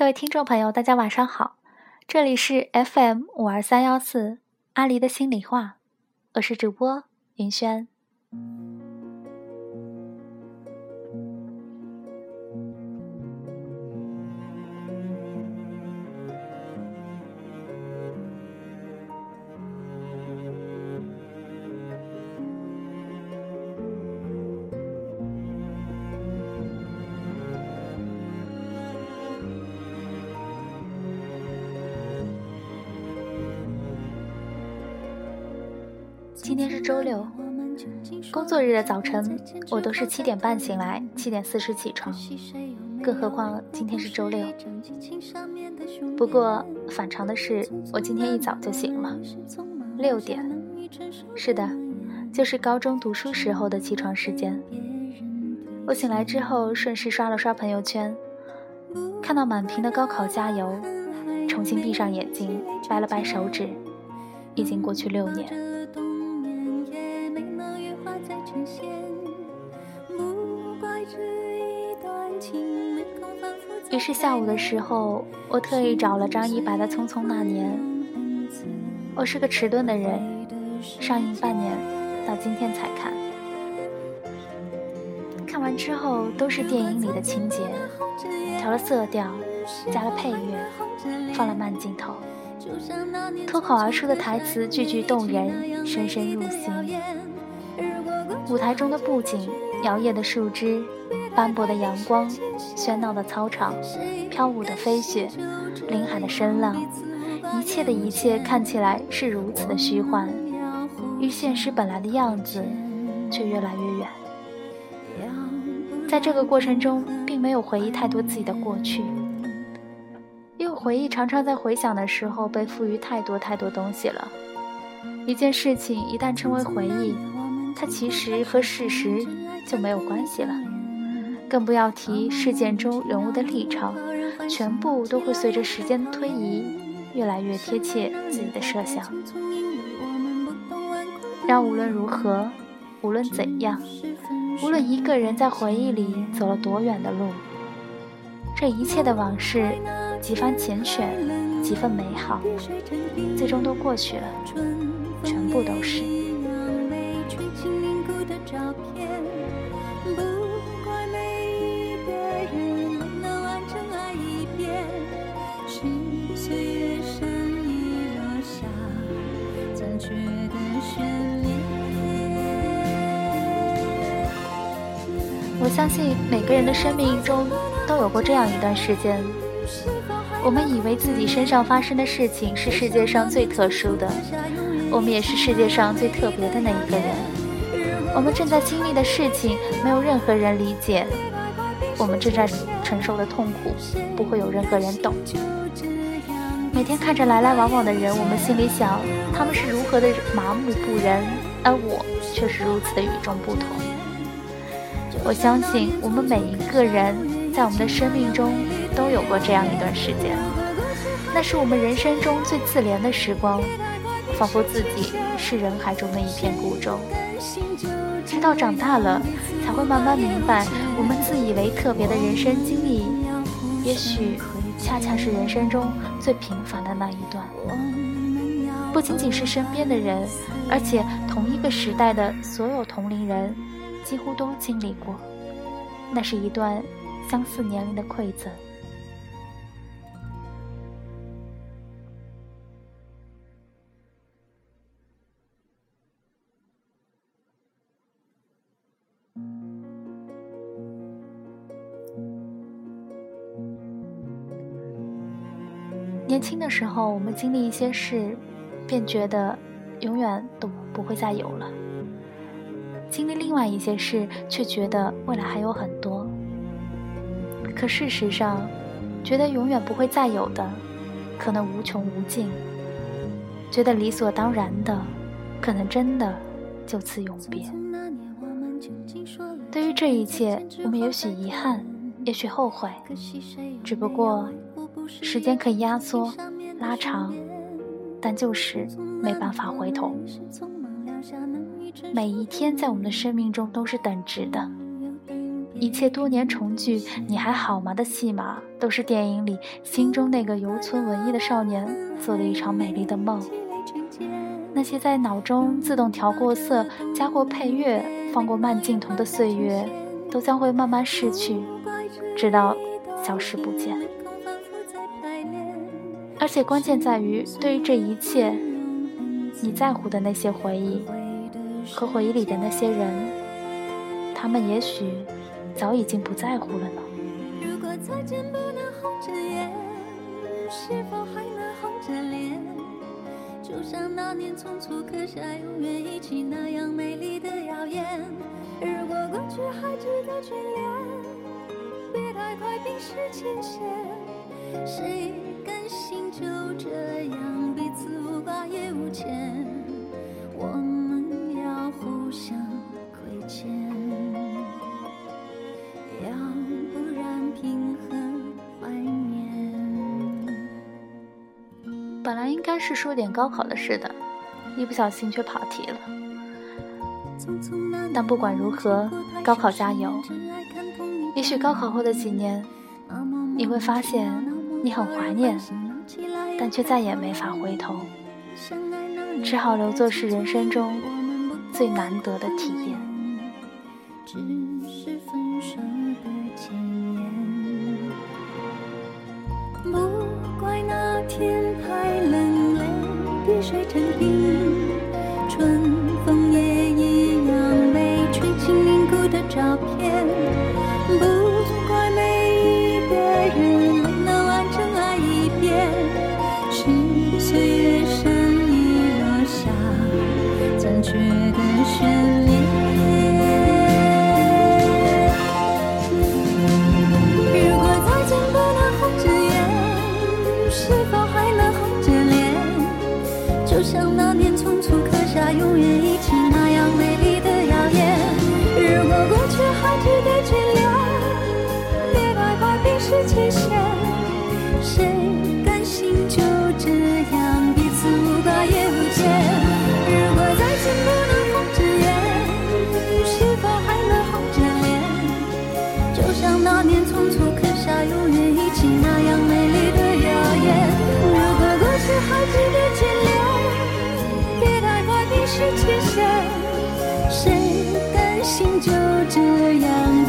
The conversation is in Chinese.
各位听众朋友，大家晚上好，这里是 FM 五二三幺四阿狸的心里话，我是主播云轩。今天是周六，工作日的早晨，我都是七点半醒来，七点四十起床，更何况今天是周六。不过反常的是，我今天一早就醒了，六点。是的，就是高中读书时候的起床时间。我醒来之后，顺势刷了刷朋友圈，看到满屏的高考加油，重新闭上眼睛，掰了掰手指，已经过去六年。下午的时候，我特意找了张一白的《匆匆那年》。我是个迟钝的人，上映半年，到今天才看。看完之后都是电影里的情节，调了色调，加了配乐，放了慢镜头，脱口而出的台词句句动人，深深入心。舞台中的布景，摇曳的树枝。斑驳的阳光，喧闹的操场，飘舞的飞雪，林海的声浪，一切的一切看起来是如此的虚幻，与现实本来的样子却越来越远。在这个过程中，并没有回忆太多自己的过去，因为回忆常常在回想的时候被赋予太多太多东西了。一件事情一旦成为回忆，它其实和事实就没有关系了。更不要提事件中人物的立场，全部都会随着时间的推移，越来越贴切自己的设想。让无论如何，无论怎样，无论一个人在回忆里走了多远的路，这一切的往事，几番缱绻，几分美好，最终都过去了，全部都是。我相信每个人的生命中都有过这样一段时间，我们以为自己身上发生的事情是世界上最特殊的，我们也是世界上最特别的那一个人。我们正在经历的事情没有任何人理解，我们正在承受的痛苦不会有任何人懂。每天看着来来往往的人，我们心里想他们是如何的麻木不仁，而我却是如此的与众不同。我相信我们每一个人在我们的生命中都有过这样一段时间，那是我们人生中最自怜的时光，仿佛自己是人海中的一片孤舟。直到长大了，才会慢慢明白，我们自以为特别的人生经历，也许恰恰是人生中最平凡的那一段。不仅仅是身边的人，而且同一个时代的所有同龄人。几乎都经历过，那是一段相似年龄的馈赠。年轻的时候，我们经历一些事，便觉得永远都不会再有了。经历另外一些事，却觉得未来还有很多。可事实上，觉得永远不会再有的，可能无穷无尽；觉得理所当然的，可能真的就此永别。对于这一切，我们也许遗憾，也许后悔，只不过时间可以压缩、拉长，但就是没办法回头。每一天在我们的生命中都是等值的，一切多年重聚，你还好吗的戏码，都是电影里心中那个犹存文艺的少年做的一场美丽的梦。那些在脑中自动调过色、加过配乐、放过慢镜头的岁月，都将会慢慢逝去，直到消失不见。而且关键在于，对于这一切，你在乎的那些回忆和回忆里的那些人，他们也许早已经不在乎了呢。如果再见不能红着眼，是否还能红着脸？就像那年匆促刻下永远一起那样美丽的谣言。如果过去还值得眷恋，别太快冰释前嫌。谁甘心就这样彼此无挂也无牵？我们要互相亏欠。本来应该是说点高考的事的，一不小心却跑题了。但不管如何，高考加油！也许高考后的几年，你会发现你很怀念，但却再也没法回头，只好留作是人生中最难得的体验。水成冰，残缺的深是期限，谁甘心就这样？